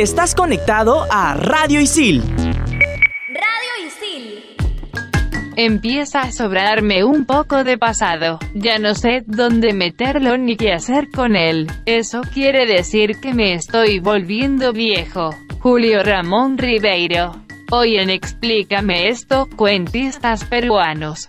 Estás conectado a Radio Isil. Radio Isil. Empieza a sobrarme un poco de pasado. Ya no sé dónde meterlo ni qué hacer con él. Eso quiere decir que me estoy volviendo viejo. Julio Ramón Ribeiro. Hoy en Explícame esto, cuentistas peruanos.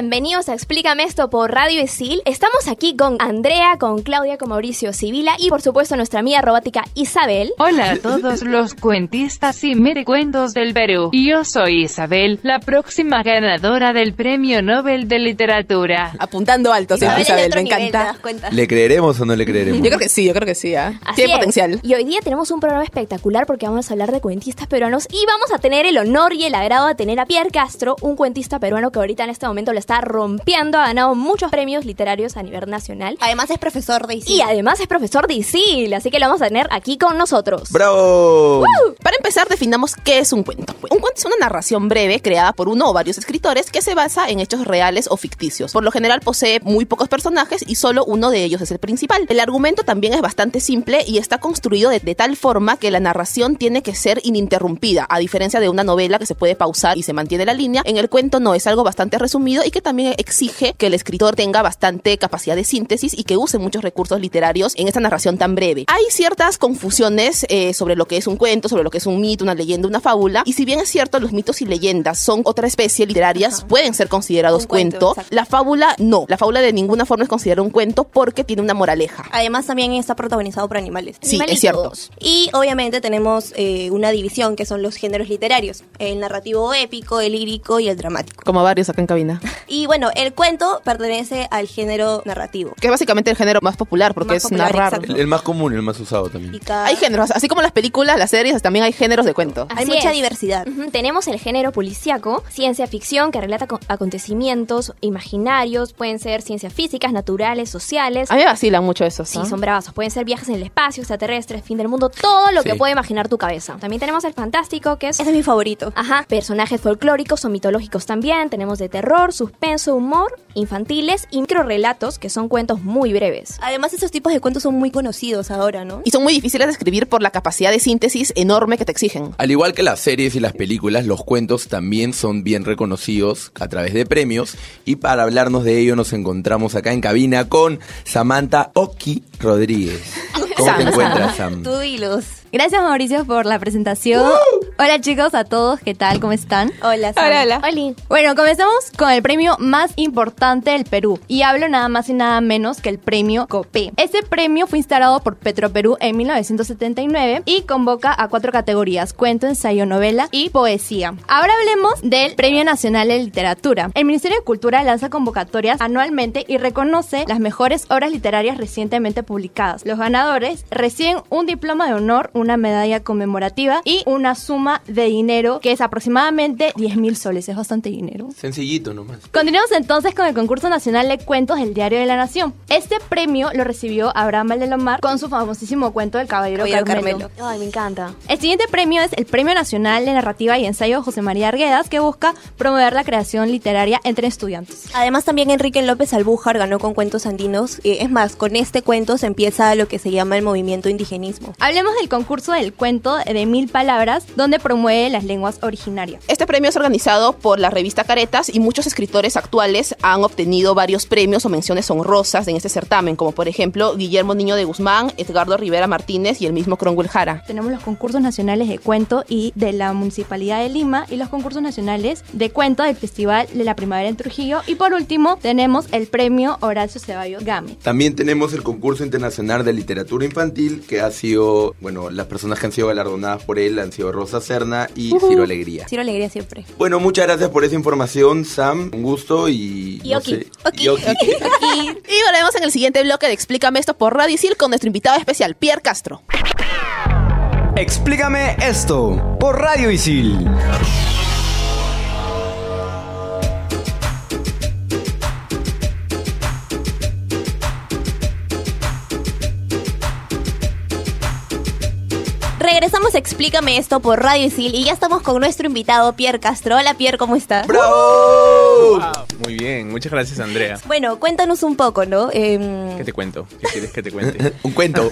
Bienvenidos a Explícame esto por Radio Isil. Estamos aquí con Andrea, con Claudia, con Mauricio Sibila y por supuesto nuestra amiga robótica Isabel. Hola a todos los cuentistas y merecuentos del Perú. Yo soy Isabel, la próxima ganadora del Premio Nobel de Literatura. Apuntando alto, siempre Isabel me nivel, ¿te encanta. ¿Le creeremos o no le creeremos? Yo creo que sí, yo creo que sí, ¿ah? Así Tiene es. potencial. Y hoy día tenemos un programa espectacular porque vamos a hablar de cuentistas peruanos y vamos a tener el honor y el agrado de tener a Pierre Castro, un cuentista peruano que ahorita en este momento lo está rompiendo, ha ganado muchos premios literarios a nivel nacional. Además es profesor de ICIL. Y además es profesor de ISIL, así que lo vamos a tener aquí con nosotros. ¡Bravo! Para empezar, definamos qué es un cuento. Un cuento es una narración breve creada por uno o varios escritores que se basa en hechos reales o ficticios. Por lo general posee muy pocos personajes y solo uno de ellos es el principal. El argumento también es bastante simple y está construido de, de tal forma que la narración tiene que ser ininterrumpida, a diferencia de una novela que se puede pausar y se mantiene la línea. En el cuento no, es algo bastante resumido y que también exige que el escritor tenga bastante capacidad de síntesis y que use muchos recursos literarios en esta narración tan breve. Hay ciertas confusiones eh, sobre lo que es un cuento, sobre lo que es un mito, una leyenda, una fábula, y si bien es cierto, los mitos y leyendas son otra especie literarias, pueden ser considerados Un cuento, cuento, la fábula no. La fábula de ninguna forma es considerada un cuento porque tiene una moraleja. Además también está protagonizado por animales. Sí, es cierto. Y obviamente tenemos eh, una división que son los géneros literarios. El narrativo épico, el lírico y el dramático. Como varios acá en cabina. Y bueno, el cuento pertenece al género narrativo. Que es básicamente el género más popular porque Más es popular, narrar. exacto. El, el más común, el más usado Y también. cada- Hay géneros, así como las películas, las series, también hay géneros de cuento. Hay Así mucha es. diversidad. Ujú, Tenemos el género policíaco, ciencia ficción que relata co- acontecimientos imaginarios, pueden ser ciencias físicas, naturales, sociales. A mí me vacilan mucho eso. Sí, son bravazos. Pueden ser viajes en el espacio, extraterrestres, fin del mundo, todo lo que Sí. puede imaginar tu cabeza. También tenemos el fantástico, que es... Ese es mi favorito. Ajá, personajes folclóricos o mitológicos también. Tenemos de terror, suspenso, humor, infantiles y microrelatos, que son cuentos muy breves. Además, esos tipos de cuentos son muy conocidos ahora, ¿no? Y son muy difíciles de escribir por la capacidad de síntesis enorme que te exigen. Al igual que las series y las películas, los cuentos también son bien reconocidos a través de premios. Y para hablarnos de ello nos encontramos acá en cabina con Samantha Oki Rodríguez. ¿Cómo te encuentras, Sam? Tú y Luz. Gracias Mauricio por la presentación. Hola chicos a todos, ¿qué tal? ¿Cómo están? Hola, Sam. Oli. Bueno, comenzamos con el premio más importante del Perú. Y hablo nada más y nada menos que el premio COPE. Este premio fue instalado por Petroperú en 1979 y convoca a cuatro categorías: cuento, ensayo, novela y poesía. Ahora hablemos del Premio Nacional de Literatura. El Ministerio de Cultura lanza convocatorias anualmente y reconoce las mejores obras literarias recientemente publicadas. Los ganadores reciben un diploma de honor, una medalla conmemorativa y una suma de dinero que es aproximadamente 10 mil soles. Es bastante dinero. Sencillito nomás. Continuamos entonces con el concurso nacional de cuentos del Diario de la Nación. Este premio lo recibió Abraham Valdelomar con su famosísimo cuento del Caballero, Caballero Carmelo. Carmelo. Ay, me encanta. El siguiente premio es el Premio Nacional de Narrativa y Ensayo José María Arguedas, que busca promover la creación literaria entre estudiantes. Además, también Enrique López Albújar ganó con cuentos andinos. Eh, Es más, con este cuento se empieza lo que se llama el movimiento indigenismo. Hablemos del concurso del cuento de mil palabras, donde promueve las lenguas originarias. Este premio es organizado por la revista Caretas y muchos escritores actuales han obtenido varios premios o menciones honrosas en este certamen, como por ejemplo Guillermo Niño de Guzmán, Edgardo Rivera Martínez y el mismo Cromwell Jara. Tenemos los concursos nacionales de cuento y de la Municipalidad de Lima y los concursos nacionales de cuento del Festival de la Primavera en Trujillo. Y por último, tenemos el premio Horacio Ceballos Game. También tenemos el concurso internacional de literatura infantil que ha sido, bueno, las personas que han sido galardonadas por él han sido Rosa Rosa Serna y Ciro Alegría. Ciro Alegría siempre. Bueno, muchas gracias por esa información, Sam. Un gusto y. Y no sé, Oki. y Oki. Y, y volvemos en el siguiente bloque de Explícame esto por Radio Isil con nuestro invitado especial, Pierre Castro. Explícame esto por Radio Isil. Regresamos Explícame esto por Radio Isil y ya estamos con nuestro invitado Pierre Castro. Hola Pierre, ¿cómo estás? ¡Bravo! Muy bien, muchas gracias Andrea. Bueno, cuéntanos un poco, ¿no? Em, ¿Qué te cuento? ¿Qué quieres que te cuente? Un cuento.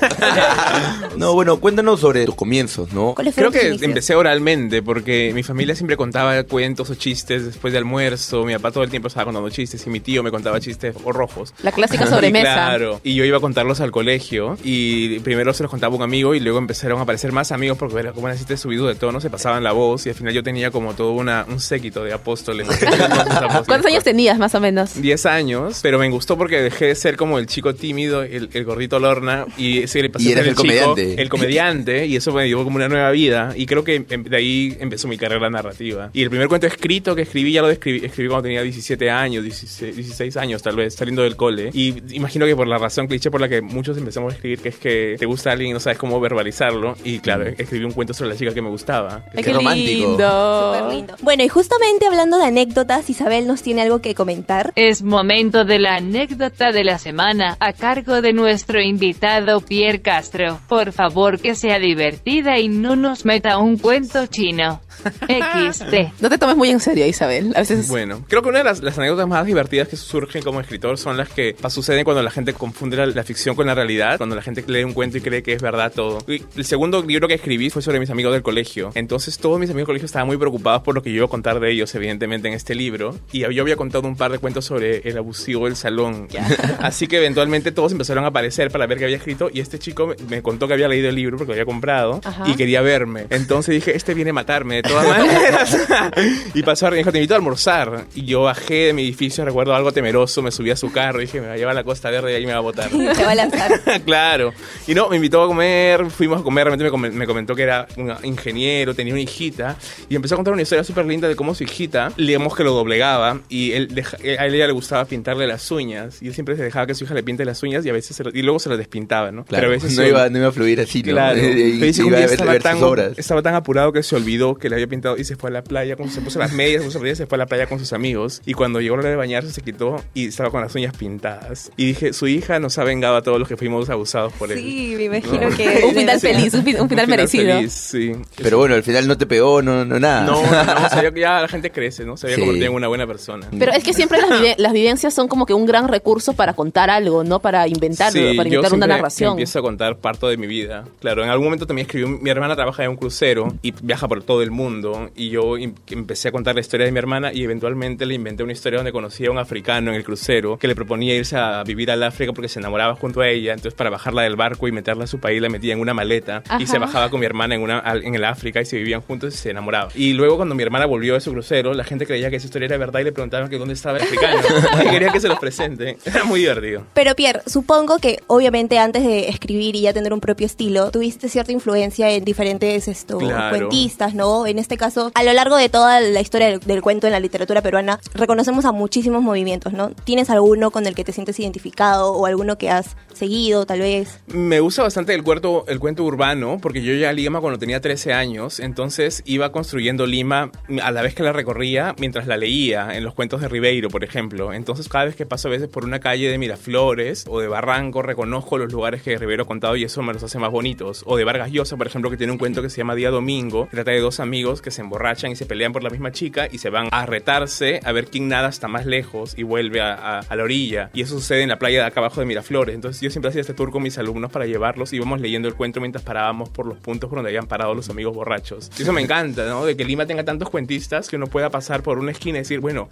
no, bueno, cuéntanos sobre tus comienzos, ¿no? ¿Cuáles Creo que inicios? empecé oralmente porque mi familia siempre contaba cuentos o chistes después de almuerzo. Mi papá todo el tiempo estaba contando chistes y mi tío me contaba chistes o rojos. La clásica sobremesa. claro. Y yo iba a contarlos al colegio y primero se los contaba un amigo y luego empezaron a aparecer más amigos porque era como chistes subido de tono, se pasaban la voz y al final yo tenía como todo una, un séquito de apóstoles. ¿Cuántos años tenías más o menos? 10 años, pero me gustó porque dejé de ser como el chico tímido, el, el gordito Lorna, y se le pasé Y a ser eres el chico, comediante. el comediante, y eso me dio como una nueva vida. Y creo que em- de ahí empezó mi carrera narrativa. Y el primer cuento escrito que escribí, ya lo escribí, escribí cuando tenía 17 años, 16, 16 años tal vez, saliendo del cole. Y imagino que por la razón cliché por la que muchos empezamos a escribir, que es que te gusta alguien y no sabes cómo verbalizarlo. Y claro, escribí un cuento sobre la chica que me gustaba. Ay, Qué romántico. Súper lindo. Bueno, y justamente hablando de anécdotas, Isabel nos tiene algo que comentar. Es momento de la anécdota de la semana a cargo de nuestro invitado Pierre Castro. Por favor que sea divertida y no nos meta un cuento chino. XD. No te tomes muy en serio, Isabel. A veces Bueno, creo que una de las, las anécdotas más divertidas que surgen como escritor son las que suceden cuando la gente confunde la, la ficción con la realidad, cuando la gente lee un cuento y cree que es verdad todo. Y el segundo libro que escribí fue sobre mis amigos del colegio. Entonces todos mis amigos del colegio estaban muy preocupados por lo que yo iba a contar de ellos, evidentemente, en este libro. Y yo había contado un par de cuentos sobre el abusivo del salón. Así que eventualmente todos empezaron a aparecer para ver qué había escrito y este chico me, contó que había leído el libro porque lo había comprado Ajá. y quería verme. Entonces dije, este viene a matarme de todas maneras. y pasó a dijo, te invito a almorzar. Y yo bajé de mi edificio, recuerdo algo temeroso, me subí a su carro y dije, me va a llevar a la Costa Verde y ahí me va a botar. Te va a lanzar. claro. Y no, me invitó a comer, fuimos a comer, realmente me, me comentó que era un ingeniero, tenía una hijita, y empezó a contar una historia súper linda de cómo su hijita, digamos que lo doblegaba, y él deja- a ella le gustaba pintarle las uñas, y él siempre se dejaba que su hija le pinte las uñas, y a veces se lo- y luego se las despintaba, ¿no? Claro, Pero a veces no, se- iba, no iba a fluir así, ¿no? Claro. Y Pero dice que un iba día a ver, estaba, ver tan, estaba tan apurado que se olvidó que le había pintado y se fue a la playa, con, se puso las medias, se puso las medias, se fue a la playa con sus amigos. Y cuando llegó la hora de bañarse, se quitó y estaba con las uñas pintadas. Y dije, su hija nos ha vengado a todos los que fuimos abusados por él. Sí, me imagino No. que... un final feliz, un, fin- un final merecido. feliz, sí. Pero bueno, al final no te pegó, no, no nada. No, no, no, sabía que ya la gente crece, ¿no? Se había Sí. convertido en una buena persona. Pero es que siempre las, vive- las vivencias son como que un gran recurso para contar algo, ¿no? Para inventar, Sí, para inventar una narración. Empiezo a contar parte de mi vida. Claro, en algún momento también escribí. Mi hermana trabaja en un crucero y viaja por todo el mundo. Y yo em- empecé a contar la historia de mi hermana y eventualmente le inventé una historia donde conocí a un africano en el crucero que le proponía irse a vivir al África porque se enamoraba junto a ella. Entonces, para bajarla del barco y meterla a su país, la metía en una maleta y se Ajá. bajaba con mi hermana en, una, en el África y se vivían juntos y se enamoraban. Y luego, cuando mi hermana volvió de su crucero, la gente creía que esa historia era verdad y le preguntaban que dónde estaba y quería que se los presente. Era muy divertido. Pero Pierre, supongo que obviamente antes de escribir y ya tener un propio estilo, tuviste cierta influencia en diferentes esto, Claro. cuentistas, ¿no? En este caso, a lo largo de toda la historia del, del cuento en la literatura peruana, reconocemos a muchísimos movimientos, ¿no? ¿Tienes alguno con el que te sientes identificado o alguno que has seguido, tal vez? Me gusta bastante el cuento, el cuento urbano, porque yo ya a Lima cuando tenía 13 años, entonces iba construyendo Lima a la vez que la recorría mientras la leía, en los cuentos de Ribeiro, por ejemplo. Entonces cada vez que paso a veces por una calle de Miraflores o de Barranco, reconozco los lugares que Ribeiro ha contado y eso me los hace más bonitos. O de Vargas Llosa, por ejemplo, que tiene un cuento que se llama Día Domingo, trata de dos amigos que se emborrachan y se pelean por la misma chica y se van a retarse a ver quién nada hasta más lejos y vuelve a, la orilla. Y eso sucede en la playa de acá abajo de Miraflores. Entonces yo siempre hacía este tour con mis alumnos para llevarlos y íbamos leyendo el cuento mientras parábamos por los puntos por donde habían parado los amigos borrachos. Y eso me encanta, ¿no? De que Lima tenga tantos cuentistas que uno pueda pasar por una esquina y decir, bueno, Bueno,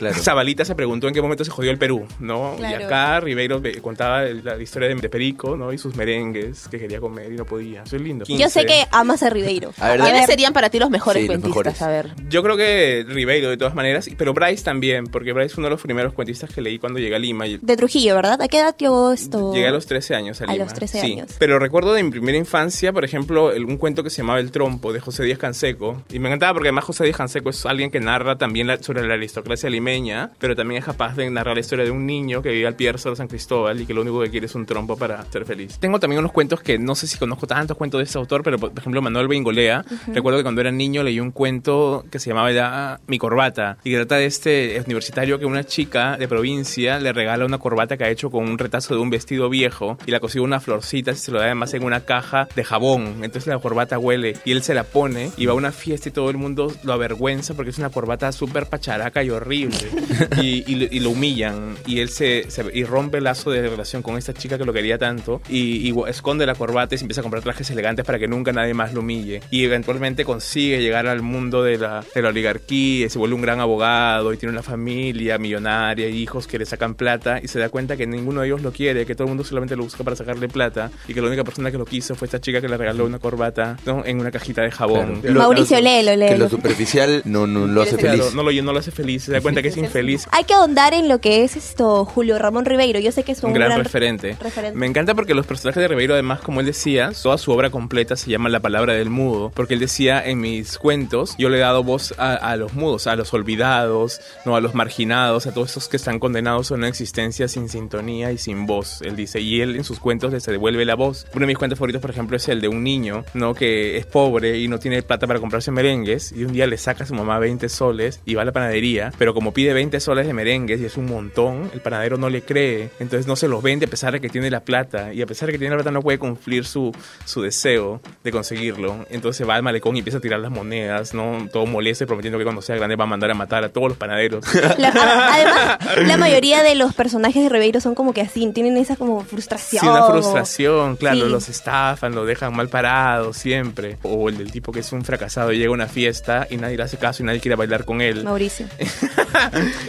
Zabalita se preguntó en qué momento se jodió el Perú, ¿no? Y acá Ribeiro contaba la historia de, de Perico, ¿no? Y sus merengues que quería comer y no podía. Eso es lindo. Yo sé que amas a Ribeiro. A ver, ¿Quiénes serían para ti los mejores Sí, los cuentistas? mejores. A ver. Yo creo que Ribeiro de todas maneras, pero Bryce también, porque Bryce fue uno de los primeros cuentistas que leí cuando llegué a Lima. De Trujillo, ¿verdad? ¿A qué edad llegó esto? Llegué a los 13 años a A Lima. los 13 sí. años. Pero recuerdo de mi primera infancia, por ejemplo, un cuento que se llamaba El Trompo de José Díaz Canseco. Y me encantaba porque además José Díaz Canseco es alguien que narra también la- sobre la aristocracia limeña, pero también es capaz de narrar la historia de un niño que vive al pie del Cerro San Cristóbal y que lo único que quiere es un trompo para ser feliz. Tengo también unos cuentos que no sé si conozco tantos cuentos de este autor, pero por ejemplo Manuel Bengolea. Ujú. Recuerdo que cuando era niño leí un cuento que se llamaba ya Mi corbata y trata de este universitario que una chica de provincia le regala una corbata que ha hecho con un retazo de un vestido viejo y la consigue una florcita y se lo da además en una caja de jabón. Entonces la corbata huele y él se la pone y va a una fiesta y todo el mundo lo avergüenza porque es una corbata súper pacharaca y horrible y, y lo- y lo humillan y él se, se- y rompe el lazo de relación con esta chica que lo quería tanto y, y esconde la corbata y se empieza a comprar trajes elegantes para que nunca nadie más lo humille y eventualmente consigue llegar al mundo de la, de la oligarquía y se vuelve un gran abogado y tiene una familia millonaria y hijos que le sacan plata y se da cuenta que ninguno de ellos lo quiere que todo el mundo solamente lo busca para sacarle plata y que la única persona que lo quiso fue esta chica que le regaló una corbata ¿no? en una cajita de jabón Claro. Lo- Mauricio, lo- léelo, Que léelo. lo superficial no, no lo hace Claro, feliz. no lo, no lo hace feliz se da cuenta que es infeliz Hay que ahondar en lo que es esto Julio Ramón Ribeiro. Yo sé que es un, gran, referente. referente. Me encanta porque los personajes de Ribeiro, además, como él decía, toda su obra completa se llama La palabra del mudo, porque él decía en mis cuentos, yo le he dado voz a, a los mudos, a los olvidados, no a los marginados, a todos esos que están condenados a una existencia sin sintonía y sin voz. Él dice, y él en sus cuentos les devuelve la voz. Uno de mis cuentos favoritos, por ejemplo, es el de un niño, ¿no? Que es pobre y no tiene plata para comprarse merengues, y un día le saca a su mamá 20 soles y va a la panadería, pero como pide 20 soles de merengues y es un montón, el panadero no le cree, entonces no se los vende a pesar de que tiene la plata, y a pesar de que tiene la plata no puede cumplir su, su deseo de conseguirlo, entonces va al malecón y empieza a tirar las monedas, ¿no? Todo molesto y prometiendo que cuando sea grande va a mandar a matar a todos los panaderos. La- además, la mayoría de los personajes de Ribeiro son como que así, tienen esa como frustración. Sí, una frustración, claro, Sí. los estafan, lo dejan mal parado siempre. O el del tipo que es un fracasado y llega a una fiesta y nadie le hace caso y nadie quiere bailar con él. Mauricio.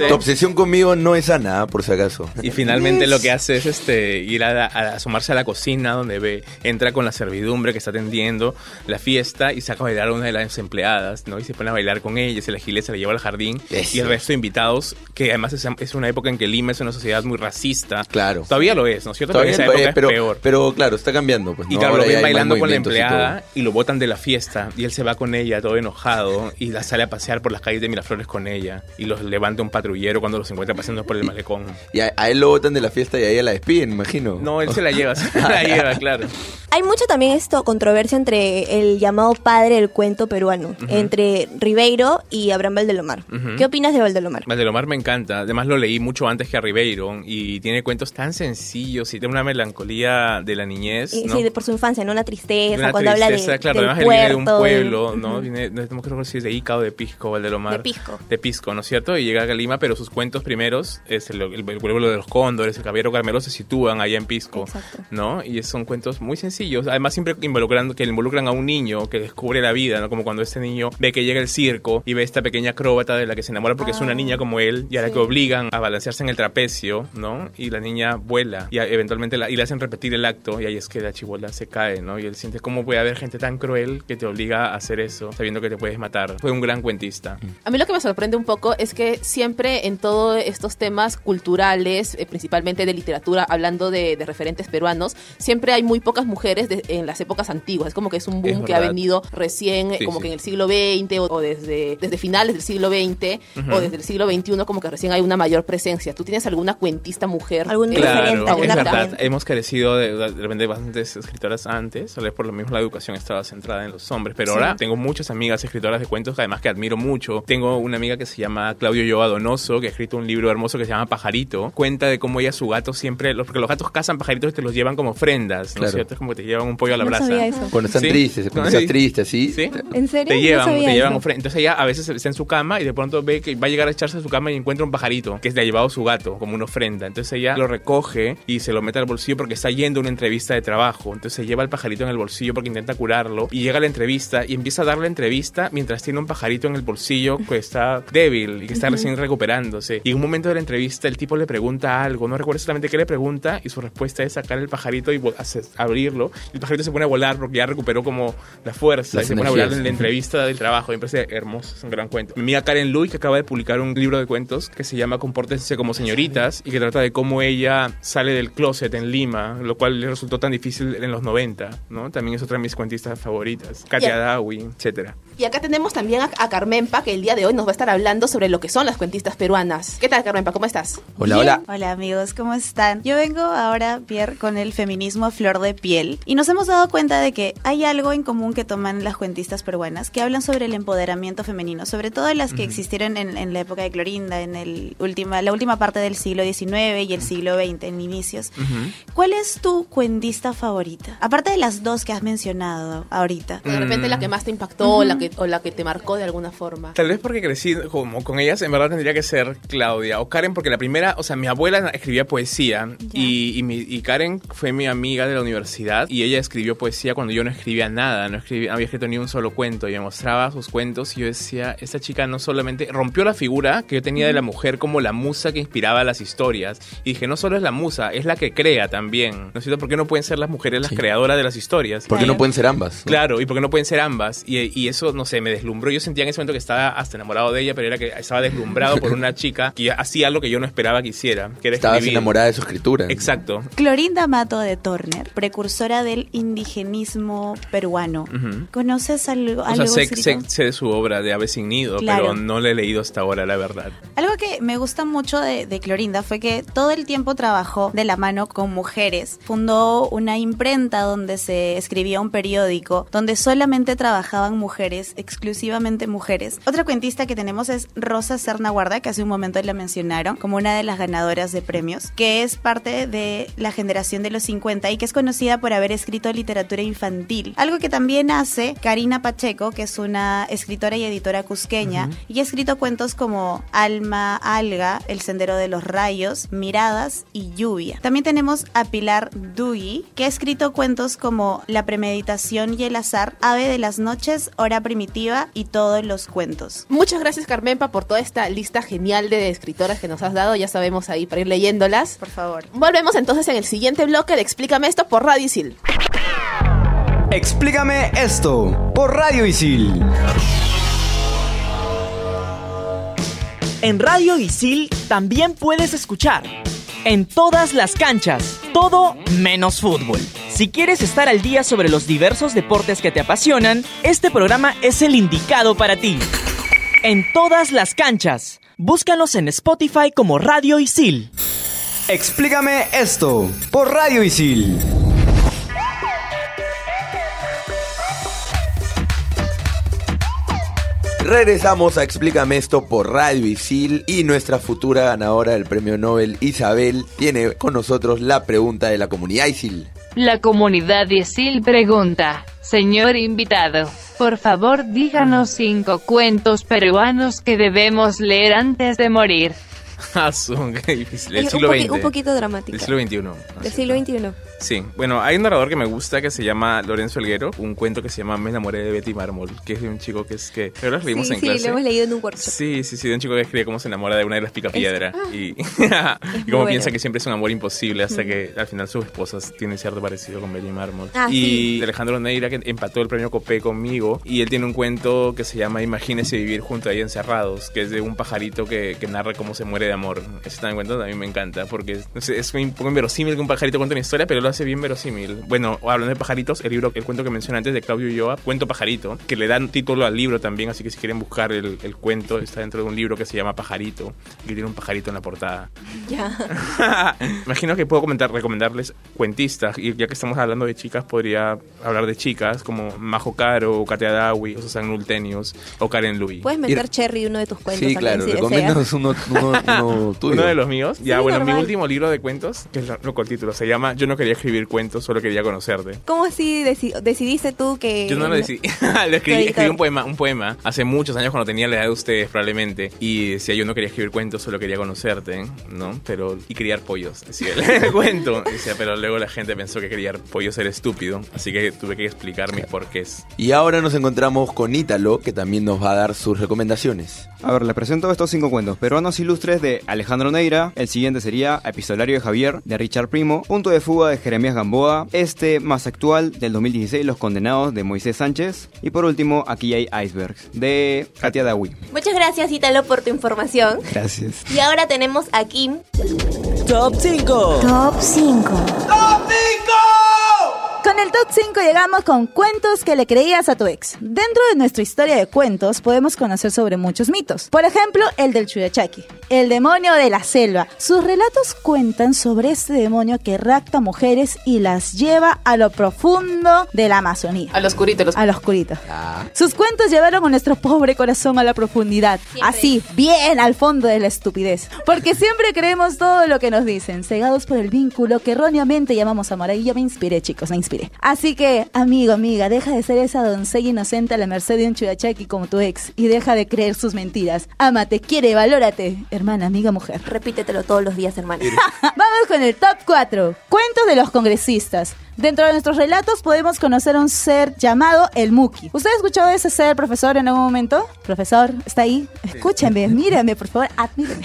Tu obsesión conmigo no es sana, por si acaso. Y finalmente lo que hace es este ir a, a asomarse a la cocina donde ve, entra con la servidumbre que está atendiendo la fiesta y saca a bailar a una de las empleadas, ¿no? Y se pone a bailar con ella, se la gile, se la lleva al jardín. Eso. Y el resto de invitados, que además es, es una época en que Lima es una sociedad muy racista. Claro. Todavía lo es, ¿no es cierto? Todavía, esa época eh, pero, es peor. pero claro, está cambiando. Pues, Y ¿no? claro, Ahora lo ven bailando con la movimientos y empleada y, lo botan de la fiesta y él se va con ella todo enojado y la sale a pasear por las calles de Miraflores con ella y los levanta un patrullero cuando los encuentra paseando por el malecón. Y a, a él lo botan de la fiesta y a ella la despiden, imagino. No, él se la lleva, se la lleva, claro. Hay mucha también esto controversia entre el llamado padre del cuento peruano, Ujú. entre Ribeiro y Abraham Valdelomar. Ujú. ¿Qué opinas de Valdelomar? Valdelomar me encanta, además lo leí mucho antes que a Ribeiro y tiene cuentos tan sencillos y tiene una melancolía de la niñez, Y- ¿no? Sí, de- por su infancia, ¿no? Una tristeza, Una cuando habla tristeza, de, claro, del además él viene de un puerto, del- pueblo, ¿no? Ujú. Viene, no, no creo si es de Ica o de Pisco, Valdelomar. De Pisco. De Pisco, ¿no es cierto? Y llega a Lima, pero sus cuentos primeros, es el, el, el pueblo de los cóndores, el caballero Carmelo, se sitúan allá en Pisco, ¿no? Y son cuentos muy sencillos, además siempre involucrando, que involucran a un niño que descubre la vida, ¿no? Como cuando este niño ve que llega el circo y ve esta pequeña acróbata de la que se enamora porque es una niña como él y a la que obligan a balancearse en el trapecio, ¿no? Y la niña vuela y a- eventualmente la, y le hacen repetir el acto y ahí es que la chibola se cae, ¿no? Y él siente cómo puede haber gente tan cruel que te obliga a hacer eso sabiendo que te puedes matar. Fue un gran cuentista. A mí lo que me sorprende un poco es que siempre en todos estos temas culturales, eh, principalmente de literatura, hablando de, de referentes peruanos, siempre hay muy pocas mujeres de- en las épocas antiguas. Es como que es un boom Es que ha venido recién, Sí, como sí. que en el siglo XX o, o desde, desde finales del siglo XX Ujú. o desde el siglo XXI, como que recién hay una mayor presencia. ¿Tú tienes alguna cuentista mujer? ¿Algún Claro, alguna es verdad. también? Hemos carecido de, de repente bastantes escritoras antes, tal vez por lo mismo la educación estaba centrada en los hombres, pero Sí. ahora tengo muchas amigas escritoras de cuentos que además que admiro mucho. Tengo una amiga que se llama Claudio Yoa Donoso, que ha escrito un libro hermoso que se llama Pajarito. Cuenta de cómo ella su gato siempre, los- porque los gatos cazan pajaritos y te los llevan como ofrendas, ¿no Claro. es cierto? Es como que te llevan un pollo a la No brasa. sabía eso. Cuando están Sí. tristes, cuando Sí. estás triste, así. ¿Sí? ¿En serio? Te No llevan, sabía te llevan ofrendas. Entonces ella a veces está en su cama y de pronto ve que va a llegar a echarse a su cama y encuentra un pajarito que le ha llevado su gato como una ofrenda. Entonces ella lo recoge y se lo mete al bolsillo porque está yendo a una entrevista de trabajo. Entonces se lleva el pajarito en el bolsillo porque intenta curarlo y llega a la entrevista y empieza a dar la entrevista mientras tiene un pajarito en el bolsillo que está débil débil y que está recién recuperándose. Y en un momento de la entrevista el tipo le pregunta algo, no recuerdo exactamente qué le pregunta y su respuesta es sacar el pajarito y abrirlo. El pajarito se pone a volar porque ya recuperó como la fuerza Las y se pone a volar en la entrevista del trabajo. Me parece hermoso, es un gran cuento. Mi amiga Karen Lui que acaba de publicar un libro de cuentos que se llama Compórtense como señoritas y que trata de cómo ella sale del closet en Lima, lo cual le resultó tan difícil en los 90, ¿no? También es otra de mis cuentistas favoritas. Katia Ya. Dawi, etcétera. Y acá tenemos también a, a Carmenpa, que el día de hoy nos va a estar hablando sobre lo que son las cuentistas peruanas. ¿Qué tal, Carmenpa? ¿Cómo estás? Hola, hola. Hola amigos, ¿cómo están? Yo vengo ahora, Pierre, con el feminismo a flor de piel y nos hemos dado cuenta de que hay algo en común que toman las cuentistas peruanas que hablan sobre el empoderamiento femenino, sobre todo las que existieron en, en la época de Clorinda, en el última, la última parte del siglo XIX y el siglo XX, en inicios. ¿Cuál es tu cuentista favorita? Aparte de las dos que has mencionado ahorita. De repente la que más te impactó o la que, o la que te marcó de alguna forma. Tal vez porque crecí como con ellas, en verdad tendría que ser Claudia o Karen, porque la primera, o sea, mi abuela escribía poesía y, y, mi- y Karen fue mi amiga de la universidad y ella escribió poesía cuando yo no escribía nada, no escribía, había escrito ni un solo cuento y me mostraba sus cuentos y yo decía, esta chica no solamente rompió la figura que yo tenía de la mujer como la musa que inspiraba las historias y dije, no solo es la musa, es la que crea también, ¿no es cierto? ¿Por qué no pueden ser las mujeres las creadoras de las historias? ¿Por qué no pueden ser ambas? no? Claro, y porque no pueden ser ambas. Y, y eso, no sé, me deslumbró. Yo sentía en ese momento que estaba hasta enamorado de ella, pero era que estaba deslumbrado por una chica que hacía algo que yo no esperaba que hiciera, que era Estabas escribir. enamorada de su escritura. Exacto. Clorinda Mato de Turner, precursora del indigenismo peruano. ¿Conoces algo, O algo sea, sé, sé- sé de su obra de Ave sin Nido, Claro. pero no la he leído hasta ahora, la verdad. Algo que me gusta mucho de, de Clorinda fue que todo el tiempo trabajó de la mano con mujeres. Fundó una imprenta donde se escribía un periódico, donde solamente trabajaban mujeres, exclusivamente mujeres. Otra cuentista que tenemos es Rosa Serna Guarda, que hace un momento la mencionaron como una de las ganadoras de premios, que es parte de la generación de los 50 y que es conocida por haber escrito literatura infantil. Algo que también hace Karina Pacheco, que es una escritora y editora cusqueña, y ha escrito cuentos como Alma, Alga, El Sendero de los Rayos, Miradas y Lluvia. También tenemos a Pilar Dugui, que ha escrito cuentos como La premeditación y el azar, Ave de las noches, Hora primitiva y todos los cuentos. Muchas gracias, Carmenpa, por toda esta lista genial de escritoras que nos has dado. Ya sabemos ahí para ir leyéndolas. Por favor. Volvemos entonces en el siguiente bloque de Explícame esto por Radio Isil. Explícame esto por Radio Isil. En Radio Isil también puedes escuchar en todas las canchas, todo menos fútbol. Si quieres estar al día sobre los diversos deportes que te apasionan, este programa es el indicado para ti. En todas las canchas, búscanos en Spotify como Radio Isil. Explícame esto por Radio Isil. Regresamos a Explícame esto por Radio Isil y nuestra futura ganadora del premio Nobel, Isabel, tiene con nosotros la pregunta de la comunidad Isil. La comunidad Isil pregunta, señor invitado, por favor díganos cinco cuentos peruanos que debemos leer antes de morir. Ah, qué difícil. El siglo un, poqui- XX. un poquito dramática. Del siglo XXI. Del siglo XXI. Sí, bueno, hay un narrador que me gusta que se llama Lorenzo Elguero, un cuento que se llama Me enamoré de Betty Mármol, que es de un chico que es que... Creo que lo leímos Sí, en sí, clase. lo hemos leído en un workshop. Sí, sí, sí, de un chico que escribe cómo se enamora de una de las picapiedra Es- y, y cómo piensa que siempre es un amor imposible hasta Mm. que al final sus esposas tienen cierto parecido con Betty Mármol. Ah, y sí. Alejandro Neira que empató el premio Copé conmigo y él tiene un cuento que se llama Imagínese vivir junto ahí encerrados, que es de un pajarito que, que narra cómo se muere de amor. Ese también cuento a mí me encanta porque sé, es un poco inverosímil que un pajarito cuente una historia, pero lo hace bien verosímil. Bueno, hablando de pajaritos, el libro, el cuento que mencioné antes de Claudio Ulloa, Cuento Pajarito, que le dan título al libro también, así que si quieren buscar el, el cuento, está dentro de un libro que se llama Pajarito, y tiene un pajarito en la portada. Ya. Imagino que puedo comentar, recomendarles cuentistas, y ya que estamos hablando de chicas, podría hablar de chicas como Majo Caro, Katia Dawi, o Susan Nultenius, o Karen Louis. Puedes meter Cherry uno de tus cuentos Sí, claro, si recomiéndanos uno, uno, uno tuyo. Uno de los míos. Ya, Sí, bueno, mi normal. último libro de cuentos, que es lo- loco el título, se llama Yo no quería escribir cuentos, solo quería conocerte. ¿Cómo así deci- decidiste tú que... Yo no lo decidí. lo escribí, escribí un poema, un poema hace muchos años cuando tenía la edad de ustedes probablemente. Y decía yo no quería escribir cuentos, solo quería conocerte, ¿no? Pero y criar pollos, decía el, cuento. Decía, pero luego la gente pensó que criar pollos era estúpido, así que tuve que explicar mis porqués. Y ahora nos encontramos con Ítalo, que también nos va a dar sus recomendaciones. A ver, les presento estos cinco cuentos peruanos ilustres de Alejandro Neira. El siguiente sería Epistolario de Javier de Richard Primo. Punto de fuga de Jeremías Gamboa. Este más actual del 2016, Los Condenados de Moisés Sánchez. Y por último, Aquí hay icebergs de Katia Dawi. Muchas gracias, Ítalo, por tu información. Gracias. Y ahora tenemos a Kim. Top 5. Top 5. Con el top 5 llegamos con cuentos que le creías a tu ex. Dentro de nuestra historia de cuentos podemos conocer sobre muchos mitos. Por ejemplo, el del Chuyachaki, el demonio de la selva. Sus relatos cuentan sobre este demonio que rapta mujeres y las lleva a lo profundo de la Amazonía. Al oscurito. Los... Al oscurito. Sus cuentos llevaron a nuestro pobre corazón a la profundidad. Así, bien al fondo de la estupidez. Porque siempre creemos todo lo que nos dicen, cegados por el vínculo que erróneamente llamamos amor. Ahí yo me inspiré, chicos, me inspiré. Así que, amigo, amiga, deja de ser esa doncella inocente a la merced de un chuyachaki como tu ex y deja de creer sus mentiras. Ámate, quiere, valórate, hermana, amiga, mujer. Repítetelo todos los días, hermana. Vamos con el top 4. Cuentos de los congresistas. Dentro de nuestros relatos podemos conocer a un ser llamado el Muki. ¿Usted ha escuchado de ese ser, profesor, en algún momento? Profesor, ¿está ahí? Escúchame, mírame, por favor, admírame.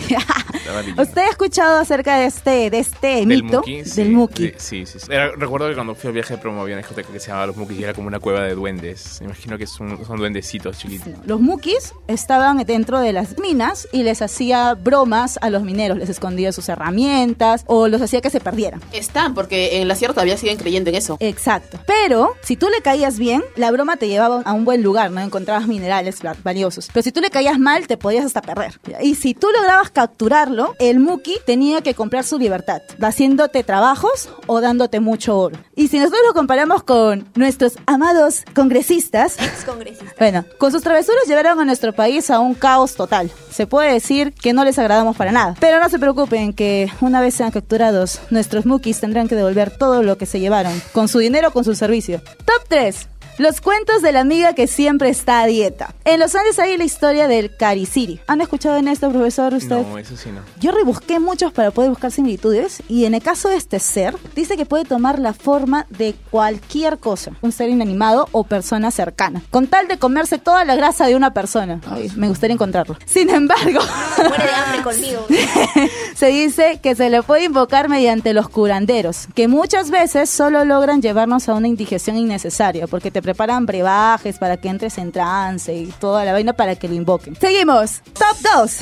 ¿Usted ha escuchado acerca de este, de este Del mito? Muki, sí, Del Muki. de- sí, sí, sí. Era- recuerdo que cuando fui al viaje de promo había una discoteca que se llamaba Los Mukis y era como una cueva de duendes. Me imagino que son, son duendecitos chiquitos. Los Mukis estaban dentro de las minas y les hacía bromas a los mineros, les escondía sus herramientas o los hacía que se perdieran. Están, porque en la sierra todavía siguen creyendo en eso. Exacto. Pero si tú le caías bien, la broma te llevaba a un buen lugar, ¿no? Encontrabas minerales va- valiosos. Pero si tú le caías mal, te podías hasta perder. Y si tú lograbas capturarlo, el Muki tenía que comprar su libertad, haciéndote trabajos o dándote mucho oro. Y si nosotros lo comparamos con nuestros amados congresistas, Ex-congresista. bueno, con sus travesuras llevaron a nuestro país a un caos total. Se puede decir que no les agradamos para nada. Pero no se preocupen que una vez sean capturados, nuestros mukis tendrán que devolver todo lo que se llevaron, con su dinero con su servicio. Top 3. Los cuentos de la amiga que siempre está a dieta. En los Andes hay la historia del Cariciri. ¿Han escuchado en esto, profesor, usted? No, eso sí no. Yo rebusqué muchos para poder buscar similitudes y en el caso de este ser, dice que puede tomar la forma de cualquier cosa, un ser inanimado o persona cercana, con tal de comerse toda la grasa de una persona. Ay, me gustaría encontrarlo. Sin embargo, Muere de hambre conmigo. se dice que se le puede invocar mediante los curanderos, que muchas veces solo logran llevarnos a una indigestión innecesaria, porque te preparan brebajes para que entres en trance y toda la vaina para que lo invoquen. Seguimos. Top 2.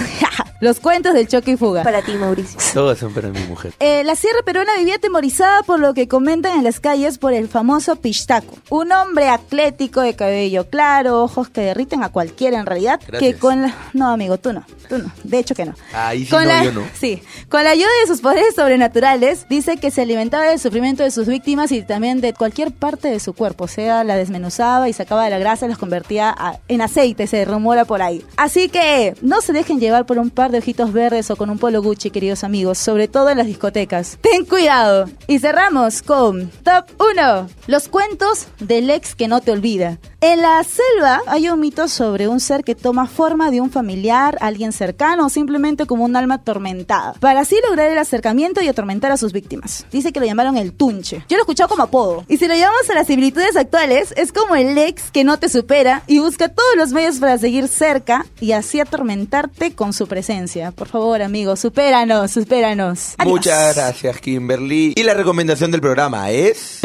los cuentos del choque y fuga. Para ti, Mauricio. Todas son para mi mujer. Eh, la sierra peruana vivía atemorizada por lo que comentan en las calles por el famoso Pistaco, un hombre atlético de cabello claro, ojos que derriten a cualquiera en realidad, que con la... No, amigo, tú no, tú no, de hecho que no. Ahí sí Con no, la, yo no. Sí, con la ayuda de sus poderes sobrenaturales, dice que se alimentaba del sufrimiento de sus víctimas y también de cualquier parte de su cuerpo, o sea, la desmenuzaba y sacaba la grasa y las convertía a- en aceite, se rumora por ahí. Así que no se dejen llevar por un par de ojitos verdes o con un polo Gucci, queridos amigos, sobre todo en las discotecas. Ten cuidado. Y cerramos con Top 1, los cuentos del ex que no te olvida. En la selva hay un mito sobre un ser que toma forma de un familiar, alguien cercano o simplemente como un alma atormentada, para así lograr el acercamiento y atormentar a sus víctimas. Dice que lo llamaron el tunche. Yo lo he escuchado como apodo. Y si lo llevamos a las similitudes actuales, es como el ex que no te supera y busca todos los medios para seguir cerca y así atormentarte con su presencia. Por favor, amigos, supéranos, supéranos. Muchas gracias, Kimberly. Y la recomendación del programa es...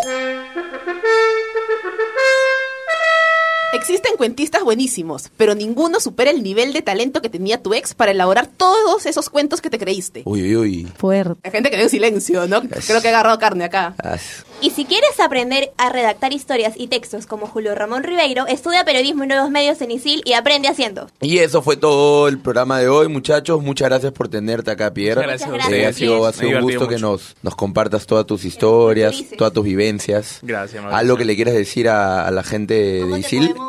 Existen cuentistas buenísimos, pero ninguno supera el nivel de talento que tenía tu ex para elaborar todos esos cuentos que te creíste. Uy, uy, uy. Fuerte. La gente quedó en silencio, ¿no? Creo que ha agarrado carne acá. Y si quieres aprender a redactar historias y textos como Julio Ramón Ribeiro, estudia periodismo y nuevos medios en ISIL y aprende haciendo. Y eso fue todo el programa de hoy, muchachos. Muchas gracias por tenerte acá, Pierre. Muchas gracias ustedes. ha sido, ha un gusto que nos, nos compartas todas tus historias, todas tus vivencias. Gracias, Mauricio. Algo que le quieras decir a, a la gente de Isil. podemos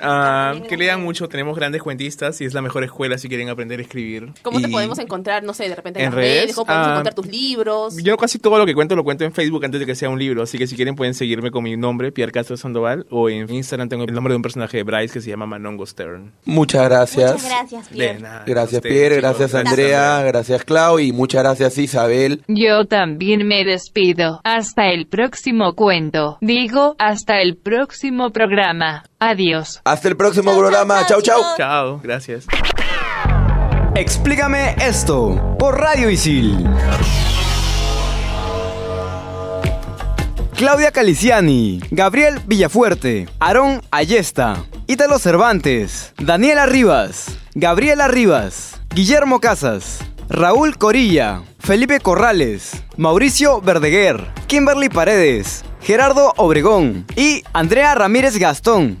Ah, que lean mucho, tenemos grandes cuentistas y es la mejor escuela si quieren aprender a escribir. ¿Cómo te podemos encontrar, no sé, de repente en, en las redes? redes, ¿Cómo podemos ah, encontrar tus libros? Yo casi todo lo que cuento lo cuento en Facebook antes de que sea un libro, así que si quieren pueden seguirme con mi nombre, Pierre Castro Sandoval, o en Instagram tengo el nombre de un personaje de Bryce que se llama Manongo Stern. Muchas gracias. Muchas gracias, De Pierre. nada, Gracias Pierre, chicos. gracias Andrea, gracias Clau y muchas gracias Isabel. Yo también me despido. Hasta el próximo cuento. Digo, hasta el próximo programa. Adiós. Hasta el próximo programa. Chau, chau. Chao, gracias. Explícame esto por Radio Isil. Claudia Caliciani, Gabriel Villafuerte, Aarón Ayesta, Ítalo Cervantes, Daniela Rivas, Gabriela Rivas, Guillermo Casas, Raúl Corilla, Felipe Corrales, Mauricio Verdeguer, Kimberly Paredes, Gerardo Obregón y Andrea Ramírez Gastón.